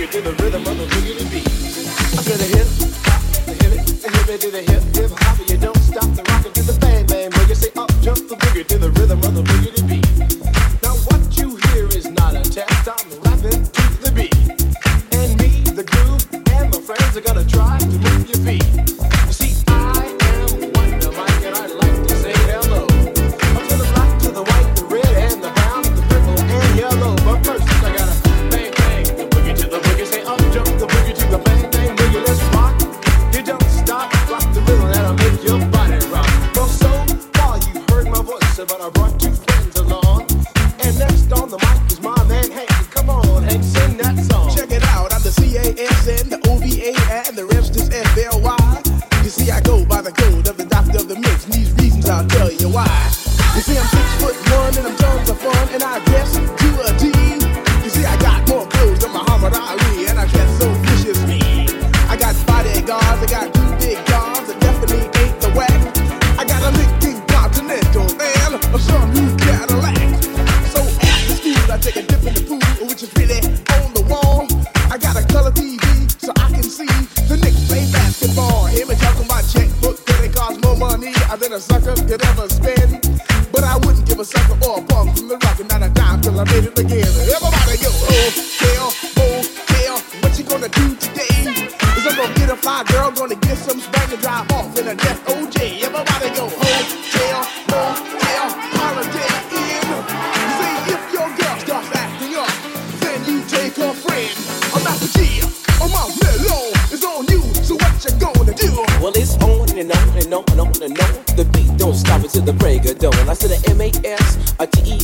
boogie to the rhythm of the boogie beat. I feel the hip, the hip, the it, to the hip.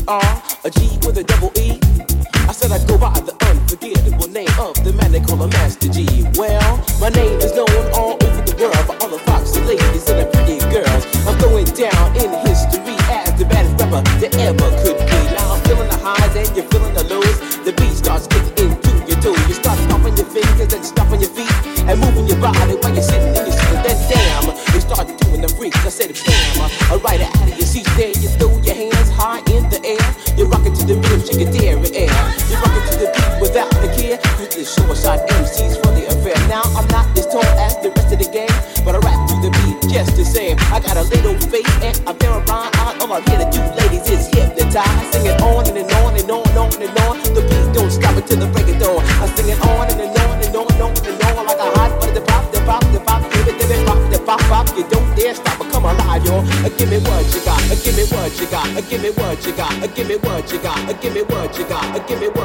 R, a G with a double E. time.